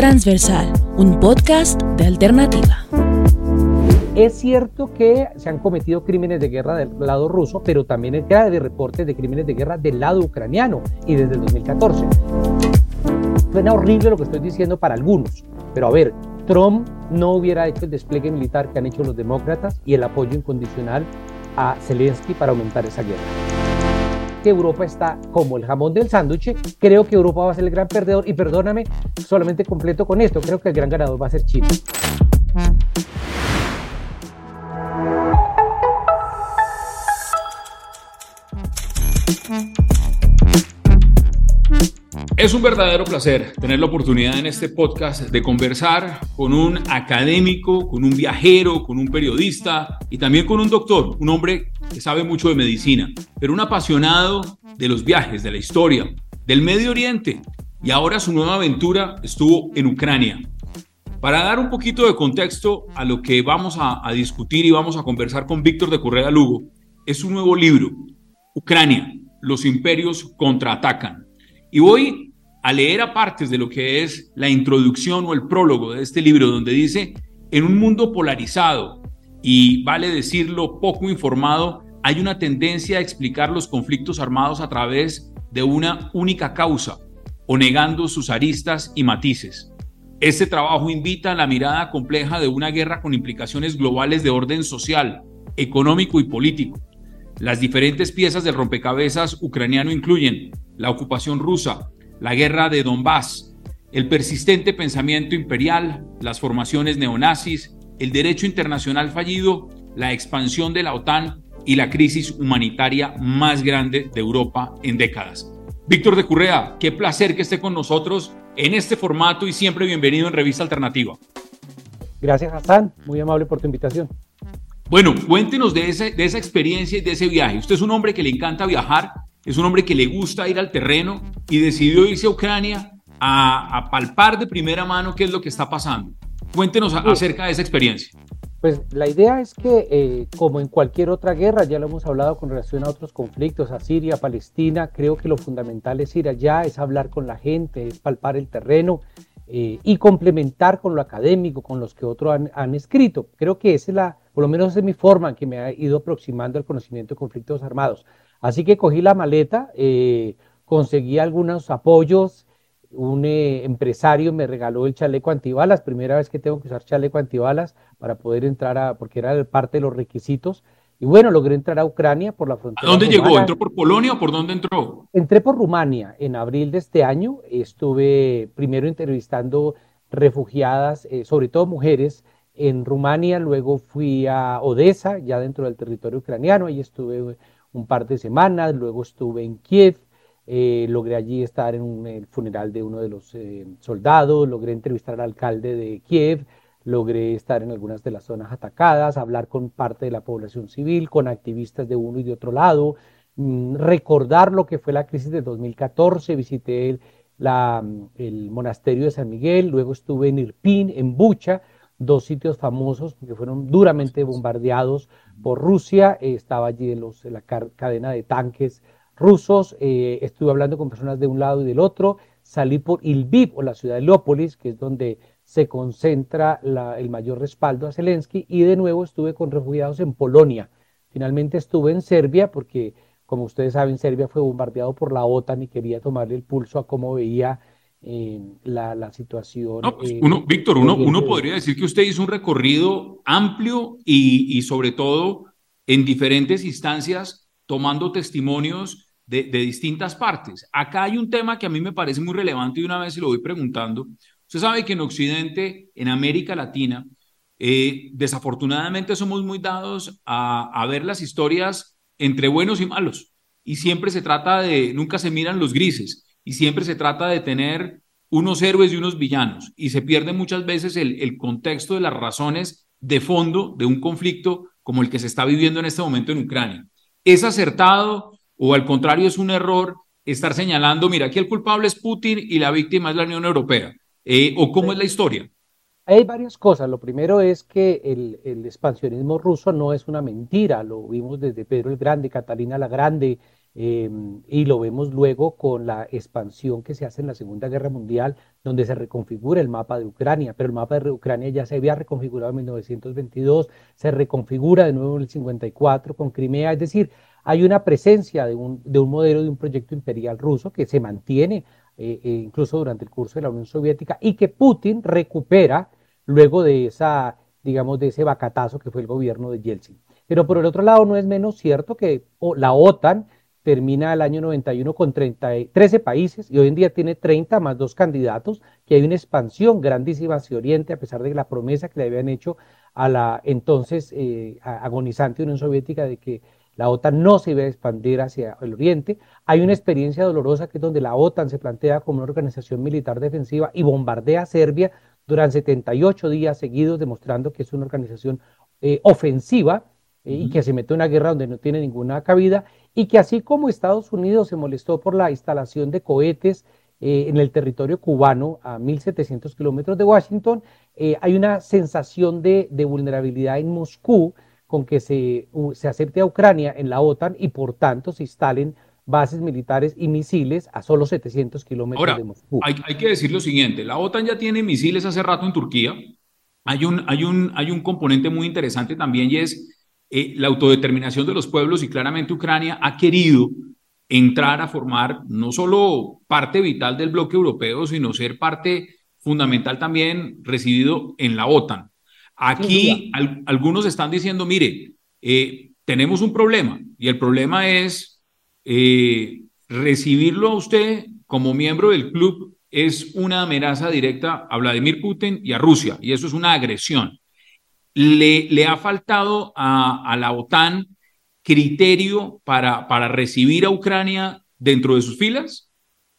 Transversal, un podcast de alternativa. Es cierto que se han cometido crímenes de guerra del lado ruso, pero también hay de reportes de crímenes de guerra del lado ucraniano y desde el 2014. Suena horrible lo que estoy diciendo para algunos, pero a ver, Trump no hubiera hecho el despliegue militar que han hecho los demócratas y el apoyo incondicional a Zelensky para aumentar esa guerra que Europa está como el jamón del sándwich, creo que Europa va a ser el gran perdedor y perdóname, solamente completo con esto, creo que el gran ganador va a ser China. Es un verdadero placer tener la oportunidad en este podcast de conversar con un académico, con un viajero, con un periodista y también con un doctor, un hombre que sabe mucho de medicina, pero un apasionado de los viajes, de la historia, del Medio Oriente y ahora su nueva aventura estuvo en Ucrania. Para dar un poquito de contexto a lo que vamos a, discutir y vamos a conversar con Víctor de Correa Lugo, es un nuevo libro, Ucrania, los imperios contraatacan. Y voy a leer a de lo que es la introducción o el prólogo de este libro, donde dice, en un mundo polarizado y vale decirlo poco informado, hay una tendencia a explicar los conflictos armados a través de una única causa o negando sus aristas y matices. Este trabajo invita a la mirada compleja de una guerra con implicaciones globales de orden social, económico y político. Las diferentes piezas del rompecabezas ucraniano incluyen la ocupación rusa, la guerra de Donbass, el persistente pensamiento imperial, las formaciones neonazis, el derecho internacional fallido, la expansión de la OTAN y la crisis humanitaria más grande de Europa en décadas. Víctor de Currea, qué placer que esté con nosotros en este formato y siempre bienvenido en Revista Alternativa. Gracias, Hassan. Muy amable por tu invitación. Bueno, cuéntenos de, de esa experiencia y de ese viaje. Usted es un hombre que le encanta viajar es un hombre que le gusta ir al terreno y decidió irse a Ucrania a, palpar de primera mano qué es lo que está pasando. Cuéntenos acerca de esa experiencia. Pues la idea es que, eh, como en cualquier otra guerra, ya lo hemos hablado con relación a otros conflictos, a Siria, Palestina, creo que lo fundamental es ir allá, es hablar con la gente, es palpar el terreno eh, y complementar con lo académico, con los que otros han, han, escrito. Creo que esa es la, por lo menos es mi forma en que me ha ido aproximando al conocimiento de conflictos armados. Así que cogí la maleta, eh, conseguí algunos apoyos, un eh, empresario me regaló el chaleco antibalas, primera vez que tengo que usar chaleco antibalas para poder entrar a, porque era parte de los requisitos. Y bueno, logré entrar a Ucrania por la frontera. ¿A dónde llegó? ¿Entró por Polonia o por dónde entró? Entré por Rumania en abril de este año. Estuve primero entrevistando refugiadas, eh, sobre todo mujeres, en Rumania. Luego fui a Odessa, ya dentro del territorio ucraniano. Ahí estuve un par de semanas, luego estuve en Kiev, eh, logré allí estar en el funeral de uno de los eh, soldados, logré entrevistar al alcalde de Kiev, logré estar en algunas de las zonas atacadas, hablar con parte de la población civil, con activistas de uno y de otro lado, mm, recordar lo que fue la crisis de 2014, visité el, la, el monasterio de San Miguel, luego estuve en Irpin, en Bucha, dos sitios famosos que fueron duramente bombardeados por Rusia. Estaba allí en, los, la cadena de tanques rusos. Eh, estuve hablando con personas de un lado y del otro. Salí por Ilviv o la ciudad de Leópolis, que es donde se concentra el mayor respaldo a Zelensky. Y de nuevo estuve con refugiados en Polonia. Finalmente estuve en Serbia porque, como ustedes saben, Serbia fue bombardeado por la OTAN y quería tomarle el pulso a cómo veía la, la, situación. Pues, eh, uno, Víctor, uno, uno podría decir que usted hizo un recorrido amplio y, y sobre todo en diferentes instancias tomando testimonios de, distintas partes. Acá hay un tema que a mí me parece muy relevante y una vez se lo voy preguntando. Usted sabe que en Occidente, en América Latina, eh, desafortunadamente somos muy dados a ver las historias entre buenos y malos. Y siempre se trata de, nunca se miran los grises y siempre se trata de tener unos héroes y unos villanos y se pierde muchas veces el, contexto de las razones de fondo de un conflicto como el que se está viviendo en este momento en Ucrania. ¿Es acertado o al contrario es un error estar señalando, mira, aquí el culpable es Putin y la víctima es la Unión Europea? Eh, ¿O cómo es la historia? Hay varias cosas. Lo primero es que el, expansionismo ruso no es una mentira. Lo vimos desde Pedro el Grande, Catalina la Grande, Em, y lo vemos luego con la expansión que se hace en la Segunda Guerra Mundial, donde se reconfigura el mapa de Ucrania, pero el mapa de Ucrania ya se había reconfigurado en 1922, se reconfigura de nuevo en el 54 con Crimea, es decir, hay una presencia de un, de un modelo de un proyecto imperial ruso que se mantiene eh, eh, incluso durante el curso de la Unión Soviética y que Putin recupera luego de esa, digamos, de ese bacatazo que fue el gobierno de Yeltsin. Pero por el otro lado, no es menos cierto que la OTAN termina el año 91 con 13 países y hoy en día tiene 30 más dos candidatos, que hay una expansión grandísima hacia Oriente, a pesar de la promesa que le habían hecho a la entonces eh, agonizante Unión Soviética de que la OTAN no se iba a expandir hacia el Oriente. Hay una experiencia dolorosa que es donde la OTAN se plantea como una organización militar defensiva y bombardea a Serbia durante 78 días seguidos, demostrando que es una organización eh, ofensiva eh, y que se mete en una guerra donde no tiene ninguna cabida y que así como Estados Unidos se molestó por la instalación de cohetes eh, en el territorio cubano a 1.700 kilómetros de Washington, hay una sensación de, vulnerabilidad en Moscú con que se, se acepte a Ucrania en la OTAN y por tanto se instalen bases militares y misiles a solo 700 kilómetros de Moscú. Hay, hay, que decir lo siguiente, la OTAN ya tiene misiles hace rato en Turquía. Hay un, hay un, hay un componente muy interesante también y es eh, la autodeterminación de los pueblos y claramente Ucrania ha querido entrar a formar no solo parte vital del bloque europeo, sino ser parte fundamental también residido en la OTAN. Aquí algunos están diciendo, mire, eh, tenemos un problema y el problema es eh, recibirlo a usted como miembro del club es una amenaza directa a Vladimir Putin y a Rusia, y eso es una agresión le, ha faltado a, la OTAN criterio para, para recibir a Ucrania dentro de sus filas?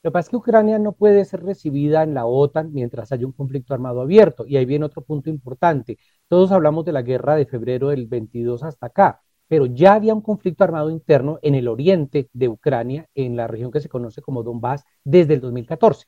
Lo que pasa es que Ucrania no puede ser recibida en la OTAN mientras haya un conflicto armado abierto. Y ahí viene otro punto importante. Todos hablamos de la guerra de febrero del 22 hasta acá, pero ya había un conflicto armado interno en el oriente de Ucrania, en la región que se conoce como Donbass, desde el 2014.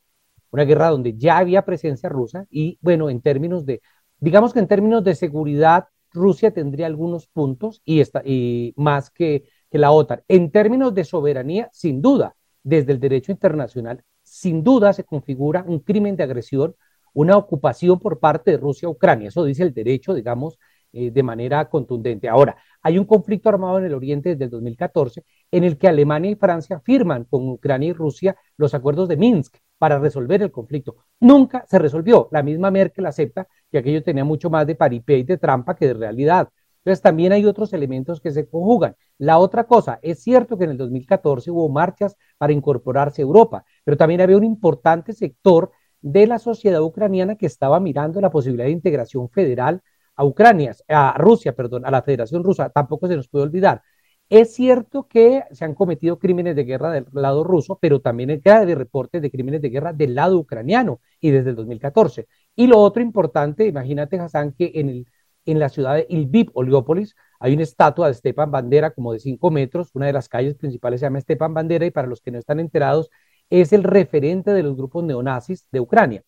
Una guerra donde ya había presencia rusa y, bueno, en términos de Digamos que en términos de seguridad, Rusia tendría algunos puntos y, y más que, que la OTAN. En términos de soberanía, sin duda, desde el derecho internacional, sin duda se configura un crimen de agresión, una ocupación por parte de Rusia a Ucrania. Eso dice el derecho, digamos, eh, de manera contundente. Ahora, hay un conflicto armado en el Oriente desde el 2014 en el que Alemania y Francia firman con Ucrania y Rusia los acuerdos de Minsk para resolver el conflicto. Nunca se resolvió. La misma Merkel acepta que aquello tenía mucho más de paripé y de trampa que de realidad. Entonces también hay otros elementos que se conjugan. La otra cosa, es cierto que en el 2014 hubo marchas para incorporarse a Europa, pero también había un importante sector de la sociedad ucraniana que estaba mirando la posibilidad de integración federal a Ucrania, a Rusia, perdón, a la Federación Rusa. Tampoco se nos puede olvidar. Es cierto que se han cometido crímenes de guerra del lado ruso, pero también hay de reportes de crímenes de guerra del lado ucraniano y desde el 2014. Y lo otro importante, imagínate, Hassan, que en, el, en la ciudad de Ilviv, Oliópolis, hay una estatua de Stepan Bandera como de 5 metros. Una de las calles principales se llama Stepan Bandera y para los que no están enterados, es el referente de los grupos neonazis de Ucrania.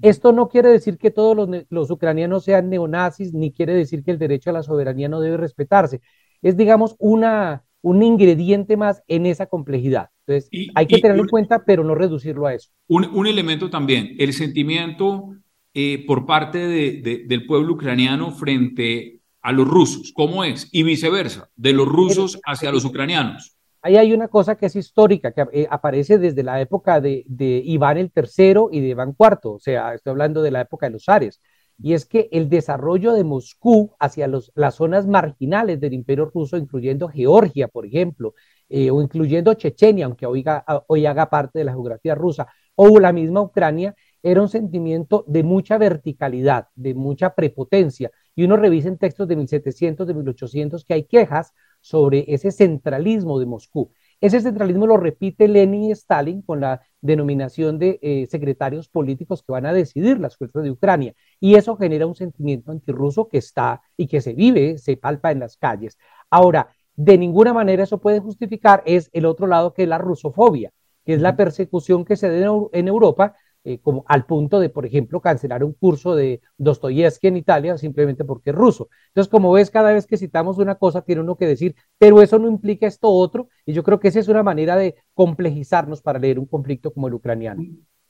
Esto no quiere decir que todos los, los, ucranianos sean neonazis, ni quiere decir que el derecho a la soberanía no debe respetarse es, digamos, una, un ingrediente más en esa complejidad. Entonces, hay que tenerlo en cuenta, pero no reducirlo a eso. Un, elemento también, el sentimiento eh, por parte del pueblo ucraniano frente a los rusos, ¿cómo es? Y viceversa, de los rusos hacia los ucranianos. Ahí hay una cosa que es histórica, que eh, aparece desde la época de, de Iván el III y de Iván IV, o sea, estoy hablando de la época de los zares y es que el desarrollo de Moscú hacia las zonas marginales del imperio ruso, incluyendo Georgia, por ejemplo, eh, o incluyendo Chechenia, aunque hoy, hoy haga parte de la geografía rusa, o la misma Ucrania, era un sentimiento de mucha verticalidad, de mucha prepotencia. Y uno revisa en textos de 1700, de 1800, que hay quejas sobre ese centralismo de Moscú. Ese centralismo lo repite Lenin y Stalin con la denominación de eh, secretarios políticos que van a decidir las fuerzas de Ucrania. Y eso genera un sentimiento antirruso que está y que se vive, se palpa en las calles. Ahora, de ninguna manera eso puede justificar es el otro lado que es la rusofobia, que es la persecución que se da en Europa eh, como al punto de, por ejemplo, cancelar un curso de Dostoyevsky en Italia simplemente porque es ruso. Entonces, como ves, cada vez que citamos una cosa, tiene uno que decir, pero eso no implica esto otro, y yo creo que esa es una manera de complejizarnos para leer un conflicto como el ucraniano.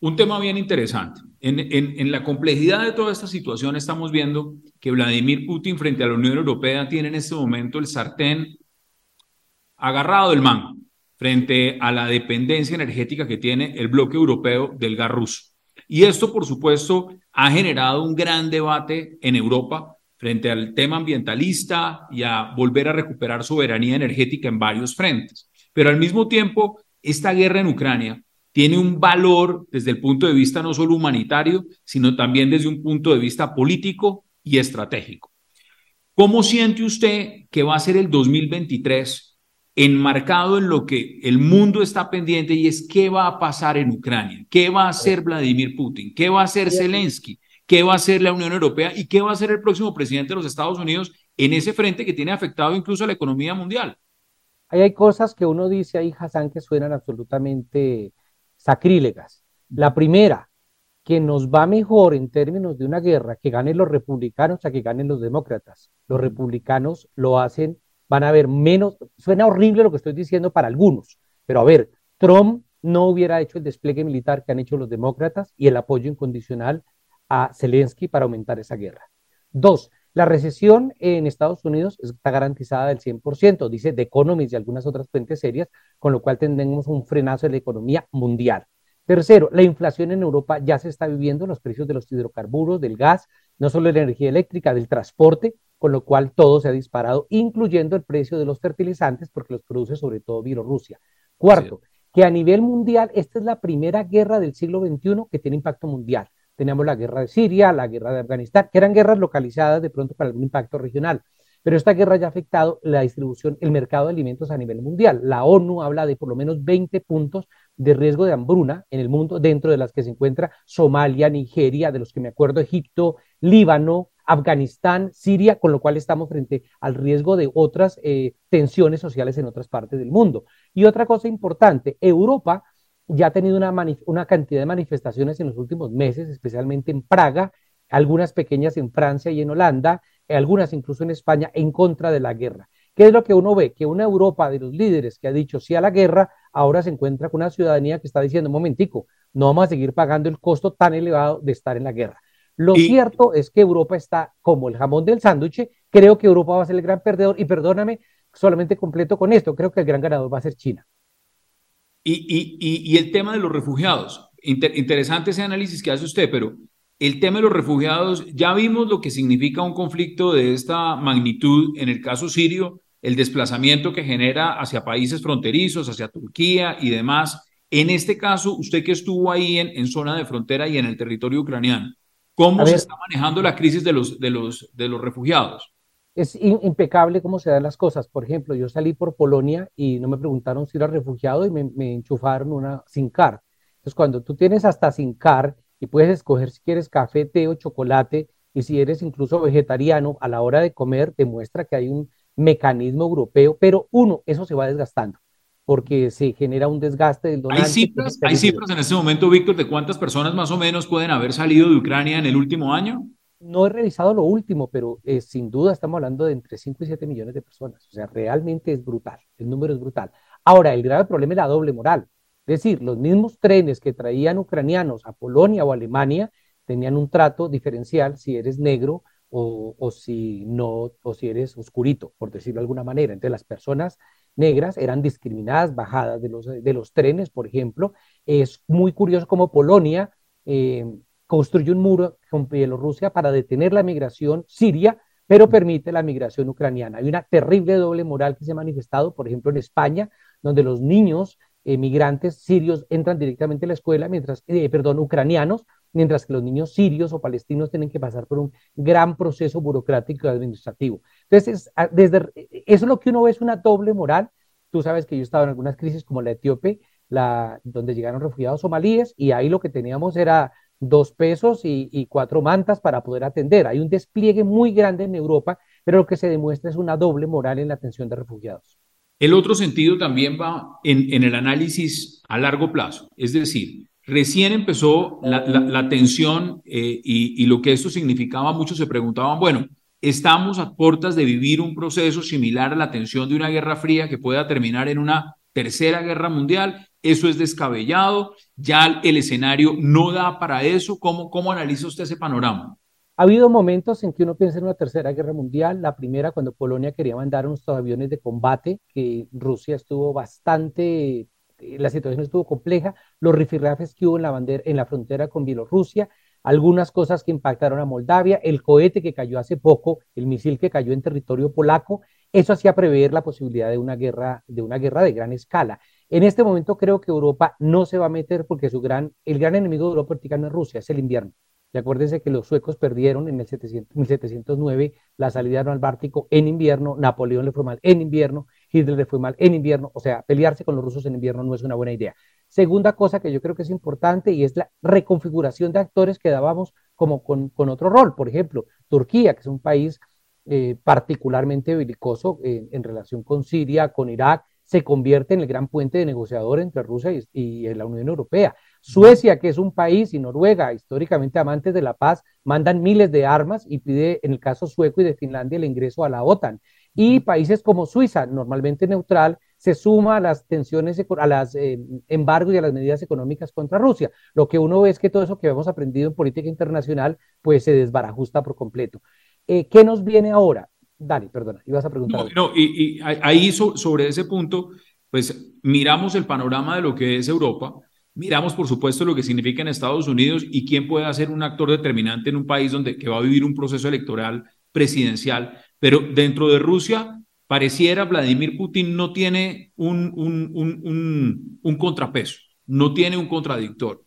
Un tema bien interesante. En, en, la complejidad de toda esta situación estamos viendo que Vladimir Putin frente a la Unión Europea tiene en este momento el sartén agarrado del mango frente a la dependencia energética que tiene el bloque europeo del gas ruso. Y esto, por supuesto, ha generado un gran debate en Europa frente al tema ambientalista y a volver a recuperar soberanía energética en varios frentes. Pero al mismo tiempo, esta guerra en Ucrania tiene un valor desde el punto de vista no solo humanitario, sino también desde un punto de vista político y estratégico. ¿Cómo siente usted que va a ser el 2023 enmarcado en lo que el mundo está pendiente y es qué va a pasar en Ucrania, qué va a hacer Vladimir Putin, qué va a hacer Zelensky, qué va a hacer la Unión Europea y qué va a hacer el próximo presidente de los Estados Unidos en ese frente que tiene afectado incluso a la economía mundial. Ahí hay cosas que uno dice ahí, Hassan, que suenan absolutamente sacrílegas. La primera, que nos va mejor en términos de una guerra que ganen los republicanos a que ganen los demócratas. Los republicanos lo hacen van a haber menos, suena horrible lo que estoy diciendo para algunos, pero a ver, Trump no hubiera hecho el despliegue militar que han hecho los demócratas y el apoyo incondicional a Zelensky para aumentar esa guerra. Dos, la recesión en Estados Unidos está garantizada del 100%, dice The Economist y algunas otras fuentes serias, con lo cual tendremos un frenazo de la economía mundial. Tercero, la inflación en Europa ya se está viviendo, los precios de los hidrocarburos, del gas, no solo de la energía eléctrica, del transporte, con lo cual todo se ha disparado, incluyendo el precio de los fertilizantes, porque los produce sobre todo Bielorrusia. Cuarto, que a nivel mundial, esta es la primera guerra del siglo XXI que tiene impacto mundial. Teníamos la guerra de Siria, la guerra de Afganistán, que eran guerras localizadas de pronto para algún impacto regional. Pero esta guerra ya ha afectado la distribución, el mercado de alimentos a nivel mundial. La ONU habla de por lo menos 20 puntos de riesgo de hambruna en el mundo, dentro de las que se encuentra Somalia, Nigeria, de los que me acuerdo, Egipto, Líbano, Afganistán, Siria, con lo cual estamos frente al riesgo de otras eh, tensiones sociales en otras partes del mundo. Y otra cosa importante, Europa ya ha tenido una, una cantidad de manifestaciones en los últimos meses, especialmente en Praga, algunas pequeñas en Francia y en Holanda, algunas incluso en España, en contra de la guerra. ¿Qué es lo que uno ve? Que una Europa de los líderes que ha dicho sí a la guerra, ahora se encuentra con una ciudadanía que está diciendo, momentico, no vamos a seguir pagando el costo tan elevado de estar en la guerra. Lo cierto es que Europa está como el jamón del sándwich. Creo que Europa va a ser el gran perdedor. Y perdóname, solamente completo con esto. Creo que el gran ganador va a ser China. Y, el tema de los refugiados. interesante ese análisis que hace usted, pero el tema de los refugiados, ya vimos lo que significa un conflicto de esta magnitud en el caso sirio, el desplazamiento que genera hacia países fronterizos, hacia Turquía y demás. En este caso, usted que estuvo ahí en, en zona de frontera y en el territorio ucraniano, ¿Cómo se está manejando la crisis de los, de los, de los refugiados? Es impecable cómo se dan las cosas. Por ejemplo, yo salí por Polonia y no me preguntaron si era refugiado y me, me enchufaron una sin car. Entonces, cuando tú tienes hasta sin car y puedes escoger si quieres café, té o chocolate, y si eres incluso vegetariano, a la hora de comer, demuestra que hay un mecanismo europeo, pero uno, eso se va desgastando porque se genera un desgaste del donante. ¿Hay cifras, ¿hay cifras en este momento, Víctor, de cuántas personas más o menos pueden haber salido de Ucrania en el último año? No he revisado lo último, pero eh, sin duda estamos hablando de entre 5 y 7 millones de personas. O sea, realmente es brutal, el número es brutal. Ahora, el grave problema es la doble moral. Es decir, los mismos trenes que traían ucranianos a Polonia o Alemania tenían un trato diferencial si eres negro o, o, si no, o si eres oscurito, por decirlo de alguna manera. Entonces, las personas negras eran discriminadas, bajadas de los, de los trenes, por ejemplo. Es muy curioso cómo Polonia eh, construye un muro con Bielorrusia para detener la migración siria, pero permite la migración ucraniana. Hay una terrible doble moral que se ha manifestado, por ejemplo, en España, donde los niños migrantes sirios entran directamente a la escuela, mientras, eh, perdón, ucranianos, mientras que los niños sirios o palestinos tienen que pasar por un gran proceso burocrático y administrativo. Entonces, ah, desde, eso es lo que uno ve es una doble moral. Tú sabes que yo he estado en algunas crisis como la etíope, la, donde llegaron refugiados somalíes, y ahí lo que teníamos era dos pesos y, cuatro mantas para poder atender. Hay un despliegue muy grande en Europa, pero lo que se demuestra es una doble moral en la atención de refugiados. El otro sentido también va en, el análisis a largo plazo, es decir, recién empezó la, tensión eh, y, y lo que esto significaba, muchos se preguntaban, bueno, estamos a puertas de vivir un proceso similar a la tensión de una guerra fría que pueda terminar en una tercera guerra mundial. Eso es descabellado, ya el escenario no da para eso. ¿Cómo, analiza usted ese panorama? Ha habido momentos en que uno piensa en una tercera guerra mundial. La primera, cuando Polonia quería mandar unos aviones de combate, que Rusia estuvo bastante, la situación estuvo compleja. Los rifirrafes que hubo en la, bandera, en la frontera con Bielorrusia, algunas cosas que impactaron a Moldavia, el cohete que cayó hace poco, el misil que cayó en territorio polaco, eso hacía prever la posibilidad de una guerra, de una guerra de gran escala. En este momento creo que Europa no se va a meter porque su gran, el gran enemigo de Europa no es Rusia, es el invierno. Y acuérdense que los suecos perdieron en el 1709 la salida al Báltico en invierno, Napoleón le fue mal en invierno, Hitler le fue mal en invierno, o sea, pelearse con los rusos en invierno no es una buena idea. Segunda cosa que yo creo que es importante y es la reconfiguración de actores que dábamos como con, otro rol. Por ejemplo, Turquía, que es un país eh, particularmente belicoso en relación con Siria, con Irak, se convierte en el gran puente de negociador entre Rusia y, la Unión Europea. Suecia, que es un país, y Noruega, históricamente amantes de la paz, mandan miles de armas y pide, en el caso sueco y de Finlandia, el ingreso a la OTAN. Y países como Suiza, normalmente neutral, se suma a las tensiones, a los eh, embargos y a las medidas económicas contra Rusia. Lo que uno ve es que todo eso que hemos aprendido en política internacional, pues se desbarajusta por completo. Eh, ¿Qué nos viene ahora? Dani, perdona, ibas a preguntar. No, y, ahí sobre ese punto, pues miramos el panorama de lo que es Europa, miramos por supuesto lo que significa en Estados Unidos y quién puede ser un actor determinante en un país donde que va a vivir un proceso electoral presidencial, pero dentro de Rusia pareciera Vladimir Putin no tiene un, un, un, un contrapeso, no tiene un contradictor.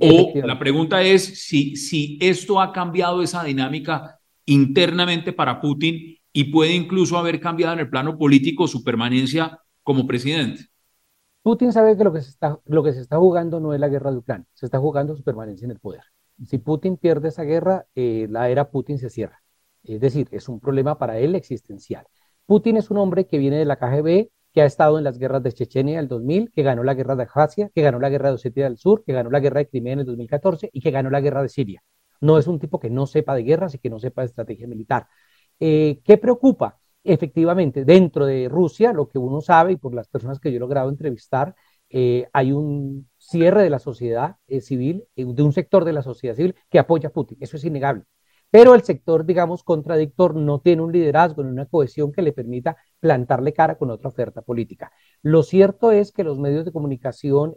O la pregunta es si, si esto ha cambiado esa dinámica internamente para Putin y puede incluso haber cambiado en el plano político su permanencia como presidente. Putin sabe que lo que se está, lo que se está jugando no es la guerra de Ucrania, se está jugando su permanencia en el poder. Si Putin pierde esa guerra, eh, la era Putin se cierra. Es decir, es un problema para él existencial. Putin es un hombre que viene de la KGB, que ha estado en las guerras de Chechenia del 2000, que ganó la guerra de Abjasia, que ganó la guerra de Osetia del Sur, que ganó la guerra de Crimea en el 2014 y que ganó la guerra de Siria. No es un tipo que no sepa de guerras y que no sepa de estrategia militar. Eh, ¿Qué preocupa? Efectivamente, dentro de Rusia, lo que uno sabe y por las personas que yo he logrado entrevistar, eh, hay un cierre de la sociedad eh, civil, de un sector de la sociedad civil que apoya a Putin. Eso es innegable. Pero el sector, digamos, contradictor no tiene un liderazgo ni una cohesión que le permita plantarle cara con otra oferta política. Lo cierto es que los medios de comunicación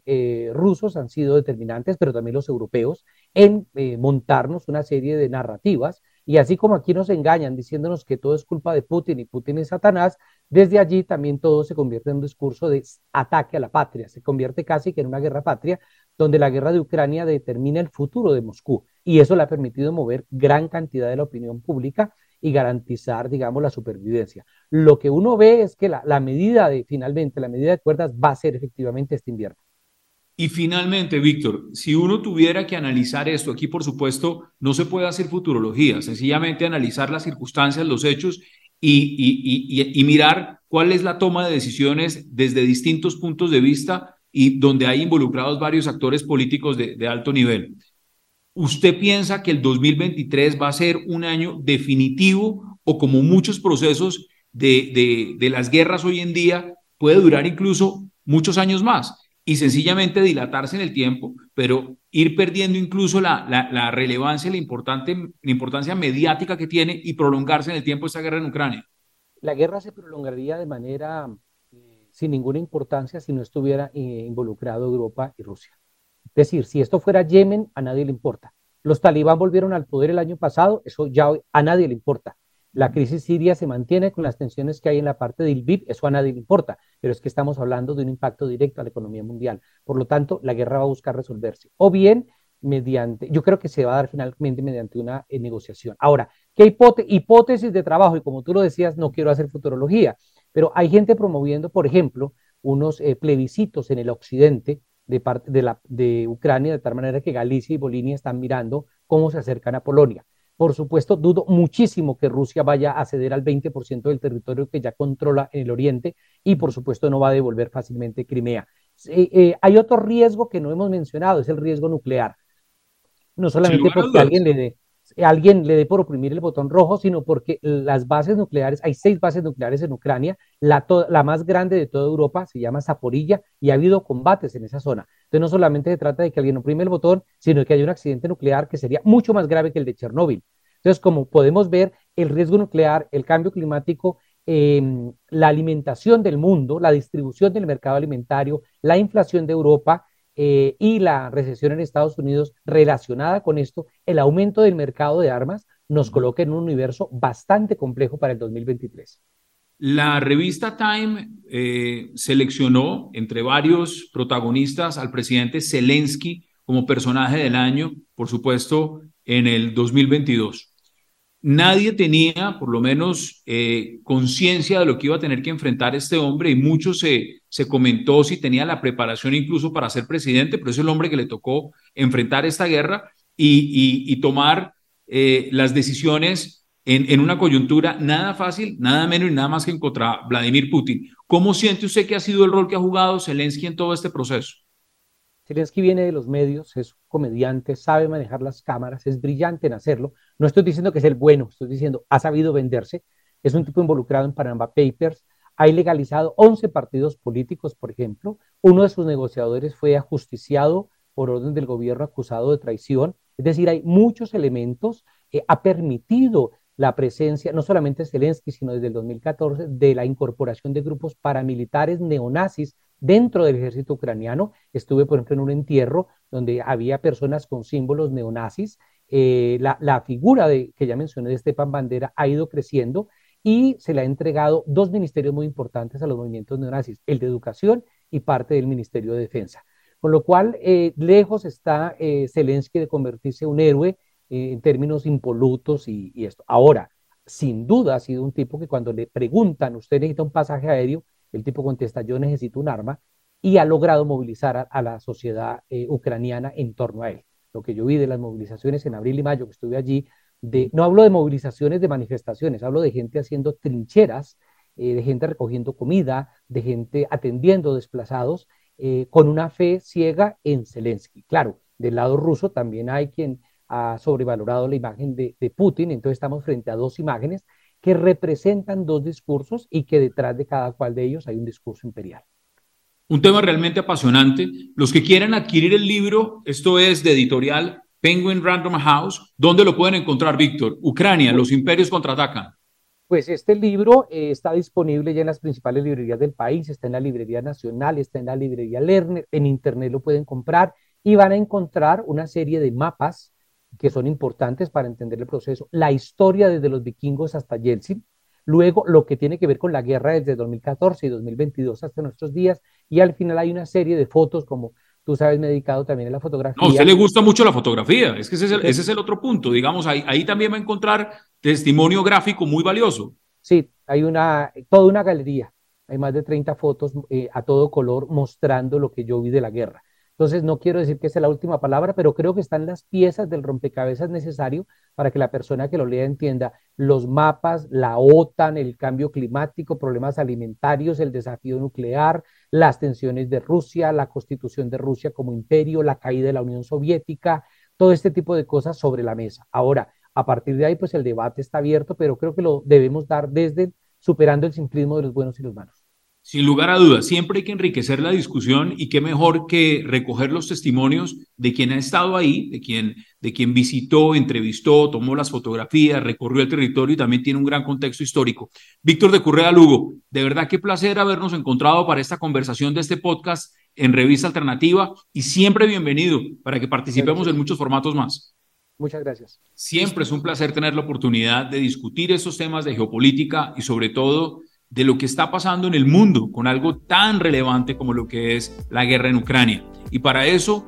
rusos han sido determinantes, pero también los europeos, en montarnos una serie de narrativas y así como aquí nos engañan diciéndonos que todo es culpa de Putin y Putin es Satanás, desde allí también todo se convierte en un discurso de ataque a la patria, se convierte casi que en una guerra patria, donde la guerra de Ucrania determina el futuro de Moscú. Y eso le ha permitido mover gran cantidad de la opinión pública y garantizar, digamos, la supervivencia. Lo que uno ve es que la, medida de, finalmente, la medida de cuerdas va a ser efectivamente este invierno. Y finalmente, Víctor, si uno tuviera que analizar esto, aquí por supuesto no se puede hacer futurología, sencillamente analizar las circunstancias, los hechos y, mirar cuál es la toma de decisiones desde distintos puntos de vista y donde hay involucrados varios actores políticos de, alto nivel. ¿Usted piensa que el 2023 va a ser un año definitivo o como muchos procesos de, de las guerras hoy en día puede durar incluso muchos años más? y sencillamente dilatarse en el tiempo, pero ir perdiendo incluso la, la, relevancia, la, importante, la importancia mediática que tiene y prolongarse en el tiempo esta guerra en Ucrania. La guerra se prolongaría de manera sin ninguna importancia si no estuviera eh, involucrado Europa y Rusia. Es decir, si esto fuera Yemen, a nadie le importa. Los talibán volvieron al poder el año pasado, eso ya a nadie le importa. La crisis siria se mantiene con las tensiones que hay en la parte del BIP, eso a nadie le importa, pero es que estamos hablando de un impacto directo a la economía mundial. Por lo tanto, la guerra va a buscar resolverse. O bien mediante, yo creo que se va a dar finalmente mediante una eh, negociación. Ahora, ¿qué hipótesis de trabajo? Y como tú lo decías, no quiero hacer futurología, pero hay gente promoviendo, por ejemplo, unos eh, plebiscitos en el occidente de, parte de, la, de Ucrania, de tal manera que Galicia y Bolinia están mirando cómo se acercan a Polonia. Por supuesto, dudo muchísimo que Rusia vaya a ceder al 20% del territorio que ya controla en el oriente y por supuesto no va a devolver fácilmente Crimea. hay otro riesgo que no hemos mencionado, es el riesgo nuclear. No solamente porque alguien le dé alguien le dé por oprimir el botón rojo, sino porque las bases nucleares, hay seis bases nucleares en Ucrania, la, la más grande de toda Europa se llama Zaporilla y ha habido combates en esa zona. Entonces no solamente se trata de que alguien oprime el botón, sino que hay un accidente nuclear que sería mucho más grave que el de Chernóbil. Entonces, como podemos ver, el riesgo nuclear, el cambio climático, em, la alimentación del mundo, la distribución del mercado alimentario, la inflación de Europa, eh, y la recesión en Estados Unidos relacionada con esto, el aumento del mercado de armas nos coloca en un universo bastante complejo para el 2023. La revista Time eh, seleccionó entre varios protagonistas al presidente Zelensky como personaje del año, por supuesto, en el 2022 nadie tenía, por lo menos, eh, conciencia de lo que iba a tener que enfrentar este hombre y mucho se, se comentó si tenía la preparación incluso para ser presidente, pero es el hombre que le tocó enfrentar esta guerra y, tomar eh, las decisiones en, en, una coyuntura nada fácil, nada menos y nada más que contra Vladimir Putin. ¿Cómo siente usted que ha sido el rol que ha jugado Zelensky en todo este proceso? Zelensky viene de los medios, es comediante, sabe manejar las cámaras, es brillante en hacerlo. No estoy diciendo que es el bueno, estoy diciendo ha sabido venderse. Es un tipo involucrado en Panama Papers. Ha ilegalizado 11 partidos políticos, por ejemplo. Uno de sus negociadores fue ajusticiado por orden del gobierno acusado de traición. Es decir, hay muchos elementos. que ha permitido la presencia, no solamente Zelensky, sino desde el 2014, de la incorporación de grupos paramilitares neonazis dentro del ejército ucraniano. Estuve, por ejemplo, en un entierro donde había personas con símbolos neonazis. Eh, la, figura de, que ya mencioné de Stepan Bandera ha ido creciendo y se le ha entregado dos ministerios muy importantes a los movimientos neonazis, el de educación y parte del Ministerio de Defensa. Con lo cual, eh, lejos está eh, Zelensky de convertirse en un héroe en términos impolutos y, y esto. Ahora, sin duda ha sido un tipo que cuando le preguntan, usted necesita un pasaje aéreo, el tipo contesta, yo necesito un arma, y ha logrado movilizar a, la sociedad eh, ucraniana en torno a él. Lo que yo vi de las movilizaciones en abril y mayo que estuve allí, de, no hablo de movilizaciones de manifestaciones, hablo de gente haciendo trincheras, eh, de gente recogiendo comida, de gente atendiendo desplazados, eh, con una fe ciega en Zelensky. Claro, del lado ruso también hay quien ha sobrevalorado la imagen de, de Putin, entonces estamos frente a dos imágenes que representan dos discursos y que detrás de cada cual de ellos hay un discurso imperial. Un tema realmente apasionante. Los que quieran adquirir el libro, esto es de editorial Penguin Random House, ¿dónde lo pueden encontrar, Víctor? Ucrania, los imperios contraatacan. Pues este libro eh, está disponible ya en las principales librerías del país, está en la librería nacional, está en la librería Lerner, en internet lo pueden comprar y van a encontrar una serie de mapas que son importantes para entender el proceso, la historia desde los vikingos hasta Yeltsin, luego lo que tiene que ver con la guerra desde 2014 y 2022 hasta nuestros días, y al final hay una serie de fotos como tú sabes, me he dedicado también a la fotografía. No, a usted le gusta mucho la fotografía, es que ese es el, ese es el otro punto, digamos, ahí, ahí también va a encontrar testimonio gráfico muy valioso. Sí, hay una, toda una galería, hay más de 30 fotos eh, a todo color mostrando lo que yo vi de la guerra. Entonces, no quiero decir que sea la última palabra, pero creo que están las piezas del rompecabezas necesario para que la persona que lo lea entienda los mapas, la OTAN, el cambio climático, problemas alimentarios, el desafío nuclear, las tensiones de Rusia, la constitución de Rusia como imperio, la caída de la Unión Soviética, todo este tipo de cosas sobre la mesa. Ahora, a partir de ahí, pues el debate está abierto, pero creo que lo debemos dar desde superando el simplismo de los buenos y los malos. Sin lugar a dudas, siempre hay que enriquecer la discusión y qué mejor que recoger los testimonios de quien ha estado ahí, de quien, de quien visitó, entrevistó, tomó las fotografías, recorrió el territorio y también tiene un gran contexto histórico. Víctor de Currea Lugo, de verdad qué placer habernos encontrado para esta conversación de este podcast en Revista Alternativa y siempre bienvenido para que participemos en muchos formatos más. Muchas gracias. Siempre es un placer tener la oportunidad de discutir estos temas de geopolítica y sobre todo de lo que está pasando en el mundo con algo tan relevante como lo que es la guerra en Ucrania. Y para eso,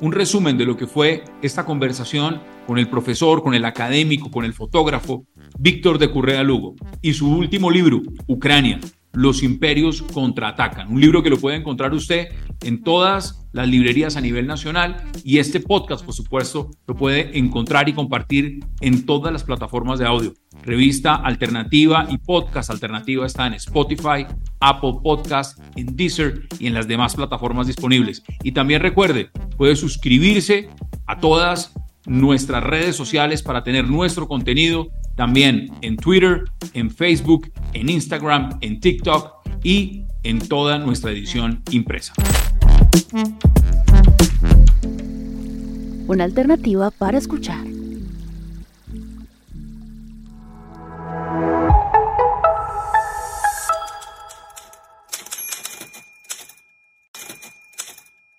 un resumen de lo que fue esta conversación con el profesor, con el académico, con el fotógrafo Víctor de Currea Lugo y su último libro, Ucrania, los imperios contraatacan. Un libro que lo puede encontrar usted en todas las librerías a nivel nacional y este podcast, por supuesto, lo puede encontrar y compartir en todas las plataformas de audio. Revista Alternativa y Podcast Alternativa está en Spotify, Apple Podcast, en Deezer y en las demás plataformas disponibles. Y también recuerde, puede suscribirse a todas nuestras redes sociales para tener nuestro contenido también en Twitter, en Facebook, en Instagram, en TikTok y en toda nuestra edición impresa. Una alternativa para escuchar.